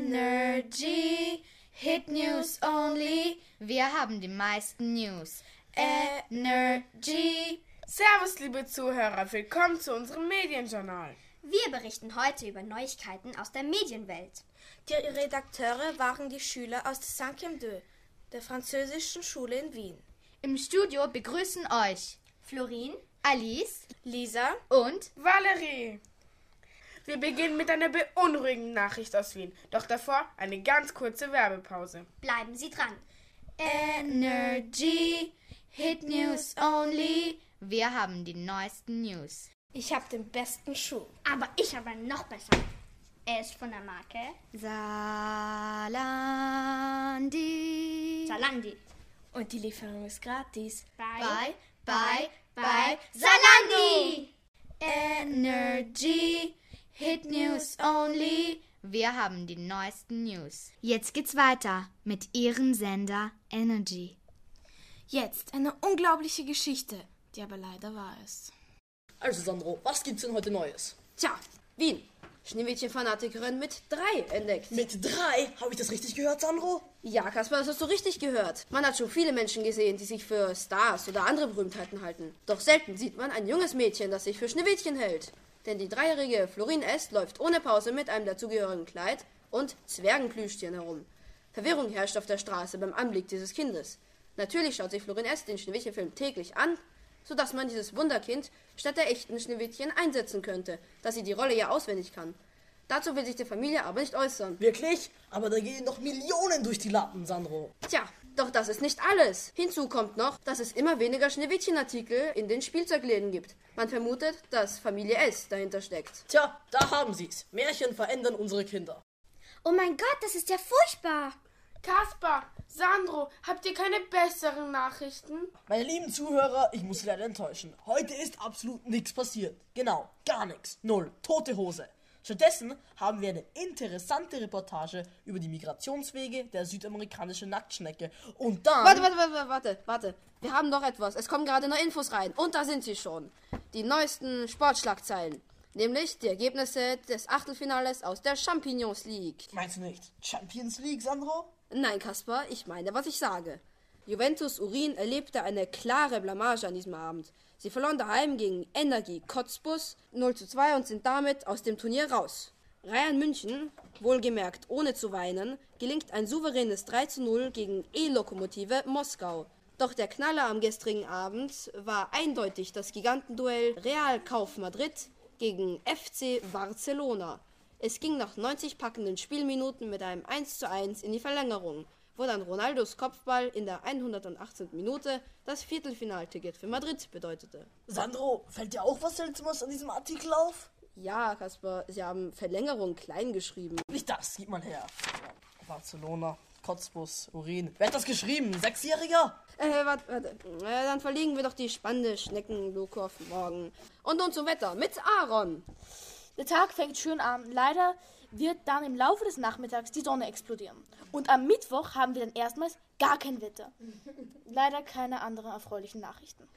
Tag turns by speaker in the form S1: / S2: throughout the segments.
S1: Energy, Hit News only. Wir haben die meisten News. Energy.
S2: Servus, liebe Zuhörer, willkommen zu unserem Medienjournal.
S3: Wir berichten heute über Neuigkeiten aus der Medienwelt.
S4: Die Redakteure waren die Schüler aus der Cinquième 2, der französischen Schule in Wien.
S1: Im Studio begrüßen euch
S3: Florin,
S1: Alice
S4: Lisa
S1: und
S2: Valerie. Wir beginnen mit einer beunruhigenden Nachricht aus Wien. Doch davor eine ganz kurze Werbepause.
S3: bleiben Sie dran.
S1: Energy, Hit News only. Wir haben die neuesten News.
S4: Ich habe den besten Schuh.
S3: Aber ich habe einen noch besser. Er ist von der Marke
S1: Salandi.
S3: Zalandi.
S4: Und die Lieferung ist gratis.
S1: Bye, bye, bye.
S3: Zalandi!
S1: Energy, Hit News only. Wir haben die neuesten News. Jetzt geht's weiter mit Ihrem Sender Energy.
S4: Jetzt eine unglaubliche Geschichte, die aber leider wahr ist.
S5: Also Sandro, was gibt's denn heute Neues?
S6: Tja, Wien. Schneewittchen-Fanatikerin mit drei entdeckt.
S5: Mit drei? Habe ich das richtig gehört, Sandro?
S6: Ja, Kasper, das hast du richtig gehört. Man hat schon viele Menschen gesehen, die sich für Stars oder andere Berühmtheiten halten. Doch selten sieht man ein junges Mädchen, das sich für Schneewittchen hält. Denn die dreijährige Florin S. läuft ohne Pause mit einem dazugehörigen Kleid und Zwergenplüschtieren herum. Verwirrung herrscht auf der Straße beim Anblick dieses Kindes. Natürlich schaut sich Florin S. den Schneewittchen-Film täglich an, sodass man dieses Wunderkind statt der echten Schneewittchen einsetzen könnte, da sie die Rolle ja auswendig kann. Dazu will sich die Familie aber nicht äußern.
S5: Wirklich? Aber da gehen noch Millionen durch die Lappen, Sandro.
S6: Tja, doch das ist nicht alles. Hinzu kommt noch, dass es immer weniger Schneewittchenartikel in den Spielzeugläden gibt. Man vermutet, dass Familie S dahinter steckt.
S5: Tja, da haben sie's. Märchen verändern unsere Kinder.
S3: Oh mein Gott, das ist ja furchtbar.
S2: Kaspar, Sandro, habt ihr keine besseren Nachrichten?
S5: Meine lieben Zuhörer, ich muss Sie leider enttäuschen. Heute ist absolut nichts passiert. Genau, gar nichts. Null. Tote Hose. Stattdessen haben wir eine interessante Reportage über die Migrationswege der südamerikanischen Nacktschnecke. Und dann.
S6: Warte, warte, warte, warte, warte. Wir haben noch etwas. Es kommen gerade neue Infos rein. Und da sind sie schon. Die neuesten Sportschlagzeilen. Nämlich die Ergebnisse des Achtelfinales aus der Champignons League.
S5: Meinst du nicht Champions League, Sandro?
S6: Nein, Kaspar, ich meine, was ich sage. Juventus Urin erlebte eine klare Blamage an diesem Abend. Sie verloren daheim gegen Energie Cottbus 0 zu 2 und sind damit aus dem Turnier raus. Bayern München, wohlgemerkt ohne zu weinen, gelingt ein souveränes 3 zu 0 gegen E-Lokomotive Moskau. Doch der Knaller am gestrigen Abend war eindeutig das Gigantenduell Real Kauf Madrid gegen FC Barcelona. Es ging nach 90 packenden Spielminuten mit einem 1 zu 1 in die Verlängerung, wo dann Ronaldos Kopfball in der 118. Minute das Viertelfinalticket für Madrid bedeutete.
S5: Sandro, fällt dir auch was Seltsames an diesem Artikel auf?
S6: Ja, Kasper, sie haben Verlängerung klein geschrieben.
S5: Nicht das, gib mal her. Barcelona, Cottbus, Urin. Wer hat das geschrieben? Ein Sechsjähriger?
S6: Äh, warte, warte. Äh, dann verlegen wir doch die spannende Schneckendoku auf morgen. Und nun zum Wetter mit Aaron.
S7: Der Tag fängt schön an. Leider wird dann im Laufe des Nachmittags die Sonne explodieren. Und am Mittwoch haben wir dann erstmals gar kein Wetter. Leider keine anderen erfreulichen Nachrichten.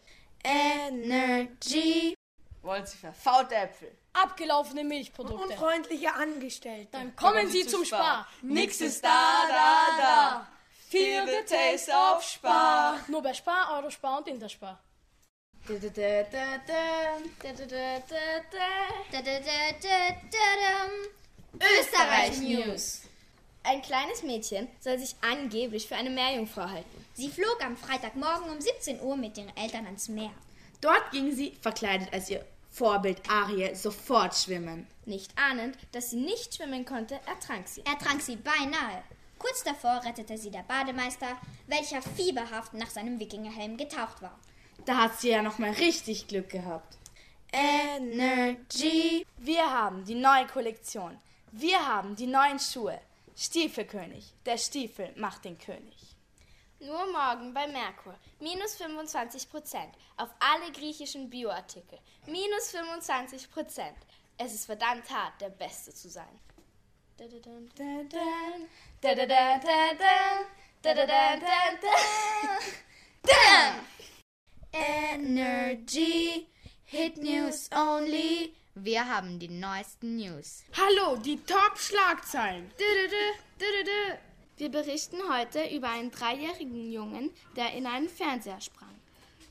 S1: Energy.
S8: Wollen Sie verfaulte Äpfel?
S7: Abgelaufene Milchprodukte.
S4: Unfreundliche Angestellte.
S7: Dann kommen Sie zum Spar.
S8: Nix ist da, da, da. Feel the taste of Spar.
S7: Nur bei Spar, Eurospar und Interspar.
S3: Österreich News. Ein kleines Mädchen soll sich angeblich für eine Meerjungfrau halten. Sie flog am Freitagmorgen um 17 Uhr mit ihren Eltern ans Meer.
S8: Dort ging sie, verkleidet als ihr Vorbild Ariel, sofort schwimmen.
S3: Nicht ahnend, dass sie nicht schwimmen konnte, ertrank sie. Ertrank sie beinahe. Kurz davor rettete sie der Bademeister, welcher fieberhaft nach seinem Wikingerhelm getaucht war.
S8: Da hat sie ja noch mal richtig Glück gehabt.
S1: Energy.
S7: Wir haben die neue Kollektion. Wir haben die neuen Schuhe. Stiefelkönig. Der Stiefel macht den König. Nur morgen bei Merkur. Minus 25 Prozent auf alle griechischen Bioartikel. Minus 25 Prozent. Es ist verdammt hart, der Beste zu sein.
S1: Energy. Hit News only. Wir haben die neuesten News.
S2: Hallo, die Top-Schlagzeilen.
S7: Wir berichten heute über einen dreijährigen Jungen, der in einen Fernseher sprang.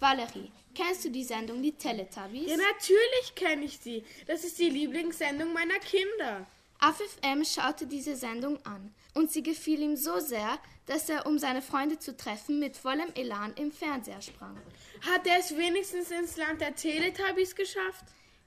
S7: Valerie, kennst du die Sendung Die Teletubbies?
S2: Ja, natürlich kenne ich sie. Das ist die Lieblingssendung meiner Kinder.
S7: Afif M schaute diese Sendung an und sie gefiel ihm so sehr, dass er, um seine Freunde zu treffen, mit vollem Elan im Fernseher sprang.
S2: Hat er es wenigstens ins Land der Teletubbies geschafft?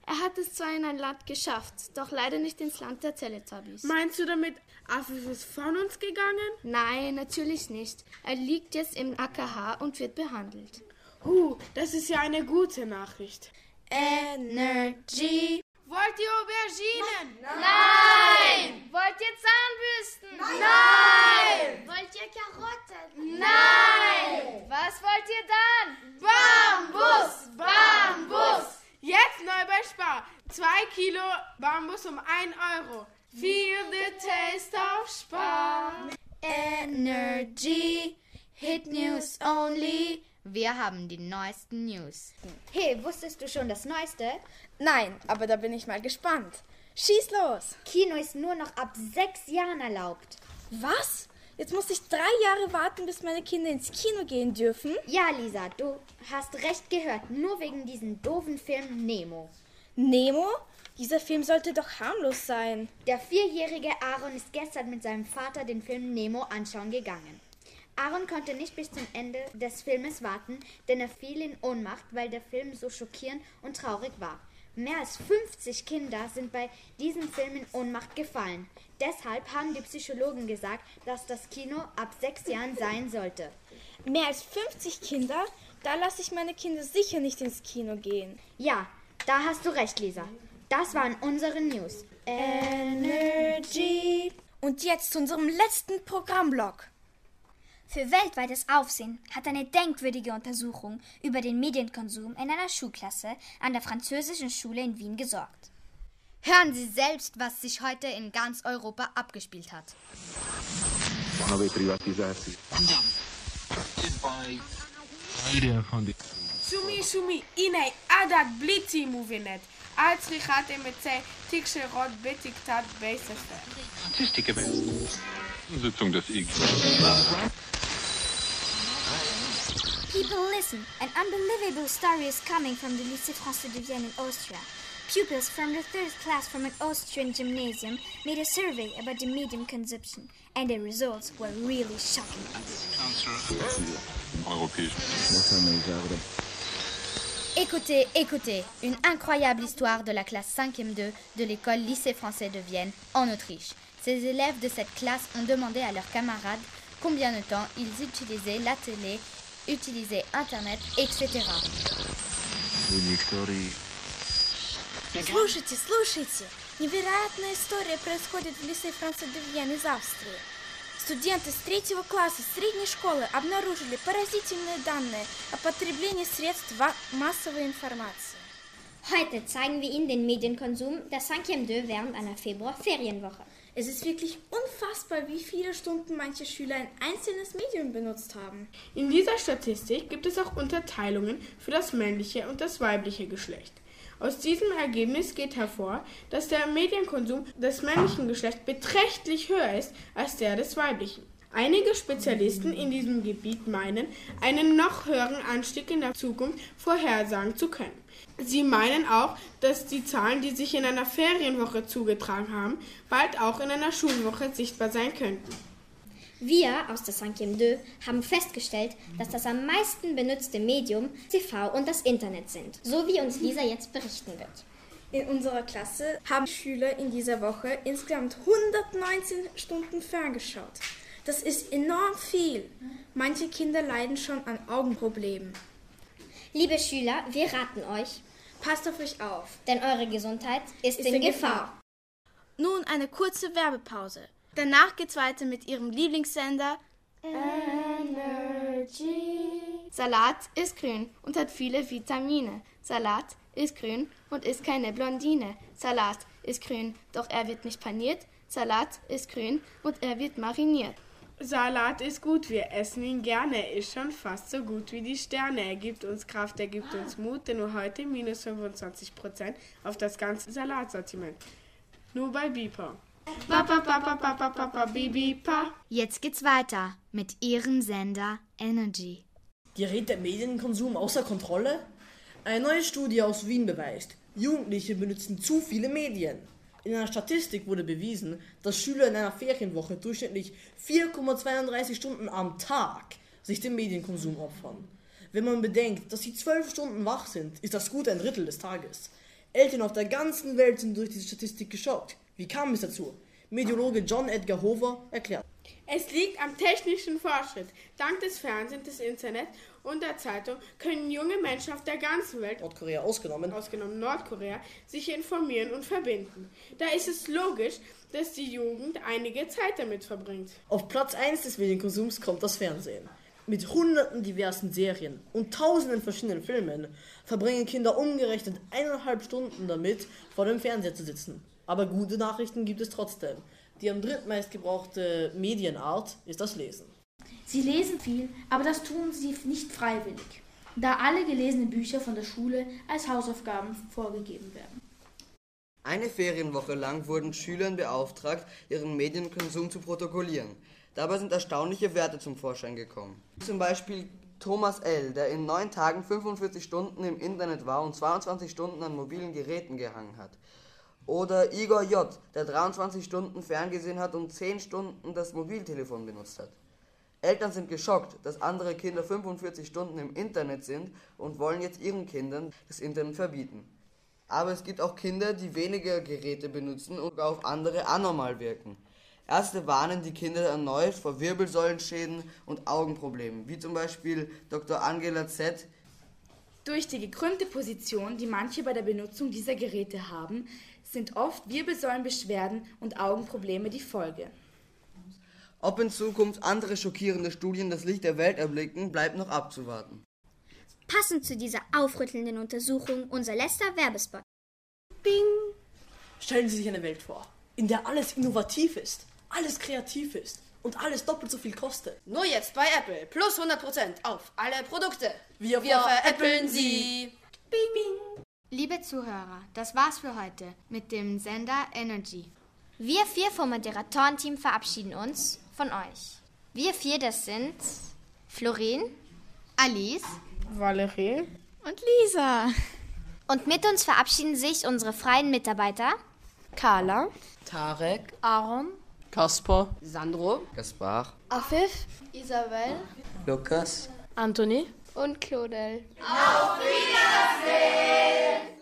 S7: Er hat es zwar in ein Land geschafft, doch leider nicht ins Land der Teletubbies.
S2: Meinst du damit, Afif ist von uns gegangen?
S7: Nein, natürlich nicht. Er liegt jetzt im AKH und wird behandelt.
S2: Huh, das ist ja eine gute Nachricht.
S1: Energy.
S2: Wollt ihr Auberginen?
S1: Nein! Wollt ihr Zahnbürsten? Nein! Wollt ihr Karotten? Nein! Was wollt ihr dann?
S2: Bambus! Bambus! Jetzt neu bei Spar. Zwei Kilo Bambus um ein Euro. Feel the taste of Spar.
S1: Energy. Hit News only. Wir haben die neuesten News.
S3: Hey, wusstest du schon das Neueste?
S7: Nein, aber da bin ich mal gespannt. Schieß los!
S3: Kino ist nur noch ab sechs Jahren erlaubt.
S7: Was? Jetzt muss ich drei Jahre warten, bis meine Kinder ins Kino gehen dürfen?
S3: Ja, Lisa, du hast recht gehört. Nur wegen diesem doofen Film Nemo.
S7: Nemo? Dieser Film sollte doch harmlos sein.
S3: Der vierjährige Aaron ist gestern mit seinem Vater den Film Nemo anschauen gegangen. Aaron konnte nicht bis zum Ende des Filmes warten, denn er fiel in Ohnmacht, weil der Film so schockierend und traurig war. Mehr als 50 Kinder sind bei diesem Film in Ohnmacht gefallen. Deshalb haben die Psychologen gesagt, dass das Kino ab sechs Jahren sein sollte.
S7: Mehr als 50 Kinder? Da lasse ich meine Kinder sicher nicht ins Kino gehen.
S3: Ja, da hast du recht, Lisa. Das waren unsere News. Energy.
S7: Und jetzt zu unserem letzten Programmblock.
S9: Für weltweites Aufsehen hat eine denkwürdige Untersuchung über den Medienkonsum in einer Schulklasse an der französischen Schule in Wien gesorgt.
S1: Hören Sie selbst, was sich heute in ganz Europa abgespielt hat.
S2: Sumi sumi adat blitzi muvinet. Als richate met zij tikse rot betiktat beisefer.
S10: Statistik Sitzung des IG.
S9: People listen, an unbelievable story is coming from the Lycée Français de Vienne in Austria. Pupils from the third class from an Austrian gymnasium made a survey about the medium consumption, and the results were really shocking.
S1: Écoutez, écoutez, une incroyable histoire de la classe 5e 2 de l'école Lycée français de Vienne, en Autriche. Ces élèves de cette classe ont demandé à leurs camarades combien de temps ils utilisaient la télé, utilisaient Internet, etc.
S7: Слушайте, слушайте. Невероятная история происходит в Лисе Франца де Вьен из Австрии. Студенты с третьего класса средней школы обнаружили поразительные данные о потреблении средств массовой информации.
S3: Heute zeigen wir Ihnen den Medienkonsum der 5e 2 während einer Februar-Ferienwoche.
S7: Es ist wirklich unfassbar, wie viele Stunden manche Schüler ein einzelnes Medium benutzt haben.
S2: In dieser Statistik gibt es auch Unterteilungen für das männliche und das weibliche Geschlecht. Aus diesem Ergebnis geht hervor, dass der Medienkonsum des männlichen Geschlechts beträchtlich höher ist als der des weiblichen. Einige Spezialisten in diesem Gebiet meinen, einen noch höheren Anstieg in der Zukunft vorhersagen zu können. Sie meinen auch, dass die Zahlen, die sich in einer Ferienwoche zugetragen haben, bald auch in einer Schulwoche sichtbar sein könnten.
S3: Wir aus der 5e 2 haben festgestellt, dass das am meisten benutzte Medium TV und das Internet sind, so wie uns Lisa jetzt berichten wird.
S7: In unserer Klasse haben Schüler in dieser Woche insgesamt 119 Stunden ferngeschaut. Das ist enorm viel. Manche Kinder leiden schon an Augenproblemen.
S3: Liebe Schüler, wir raten euch,
S7: Passt auf euch auf.
S3: denn eure Gesundheit ist, in, Gefahr.
S7: Nun eine kurze Werbepause. Danach geht's weiter mit ihrem Lieblingssender Energy. Salat ist grün und hat viele Vitamine. Salat ist grün und ist keine Blondine. Salat ist grün, doch er wird nicht paniert. Salat ist grün und er wird mariniert.
S2: Salat ist gut, wir essen ihn gerne. Er ist schon fast so gut wie die Sterne. Er gibt uns Kraft, er gibt uns Mut, denn nur heute minus 25% auf das ganze Salatsortiment. Nur bei Bipa.
S1: Jetzt geht's weiter mit ihrem Sender Energy.
S5: Gerät der Medienkonsum außer Kontrolle? Eine neue Studie aus Wien beweist, Jugendliche benutzen zu viele Medien. In einer Statistik wurde bewiesen, dass Schüler in einer Ferienwoche durchschnittlich 4,32 Stunden am Tag sich dem Medienkonsum opfern. Wenn man bedenkt, dass sie zwölf Stunden wach sind, ist das gut ein Drittel des Tages. Eltern auf der ganzen Welt sind durch diese Statistik geschockt. Wie kam es dazu? Meteorologe John Edgar Hoover erklärt.
S2: Es liegt am technischen Fortschritt. Dank des Fernsehens, des Internets und der Zeitung können junge Menschen auf der ganzen Welt,
S5: Nordkorea ausgenommen,
S2: ausgenommen Nordkorea, sich informieren und verbinden. Da ist es logisch, dass die Jugend einige Zeit damit verbringt.
S5: Auf Platz 1 des Medienkonsums kommt das Fernsehen. Mit hunderten diversen Serien und tausenden verschiedenen Filmen verbringen Kinder umgerechnet eineinhalb Stunden damit, vor dem Fernseher zu sitzen. Aber gute Nachrichten gibt es trotzdem. Die am drittmeist gebrauchte Medienart ist das Lesen.
S11: Sie lesen viel, aber das tun sie nicht freiwillig, da alle gelesenen Bücher von der Schule als Hausaufgaben vorgegeben werden.
S12: Eine Ferienwoche lang wurden Schülern beauftragt, ihren Medienkonsum zu protokollieren. Dabei sind erstaunliche Werte zum Vorschein gekommen. Zum Beispiel Thomas L., der in neun Tagen 45 Stunden im Internet war und 22 Stunden an mobilen Geräten gehangen hat. Oder Igor J., der 23 Stunden ferngesehen hat und 10 Stunden das Mobiltelefon benutzt hat. Eltern sind geschockt, dass andere Kinder 45 Stunden im Internet sind und wollen jetzt ihren Kindern das Internet verbieten. Aber es gibt auch Kinder, die weniger Geräte benutzen und auf andere anormal wirken. Ärzte warnen die Kinder erneut vor Wirbelsäulenschäden und Augenproblemen, wie zum Beispiel Dr. Angela Z.
S11: Durch die gekrümmte Position, die manche bei der Benutzung dieser Geräte haben, sind oft Wirbelsäulenbeschwerden und Augenprobleme die Folge.
S12: Ob in Zukunft andere schockierende Studien das Licht der Welt erblicken, bleibt noch abzuwarten.
S9: Passend zu dieser aufrüttelnden Untersuchung unser letzter Werbespot.
S5: Bing! Stellen Sie sich eine Welt vor, in der alles innovativ ist, alles kreativ ist und alles doppelt so viel kostet.
S6: Nur jetzt bei Apple plus 100% auf alle Produkte.
S5: Wir,
S6: Wir veräppeln sie.
S1: Bing, bing. Liebe Zuhörer, das war's für heute mit dem Sender Energy.
S9: Wir vier vom Moderatorenteam verabschieden uns von euch. Wir vier, das sind Florin,
S1: Alice,
S2: Valerie
S1: und Lisa.
S9: Und mit uns verabschieden sich unsere freien Mitarbeiter.
S7: Carla,
S5: Tarek,
S7: Aaron,
S5: Kaspar,
S6: Sandro,
S12: Gaspar,
S7: Afif, Isabel,
S12: Lukas,
S7: Anthony
S1: und Claudel.
S8: Auf Wiedersehen!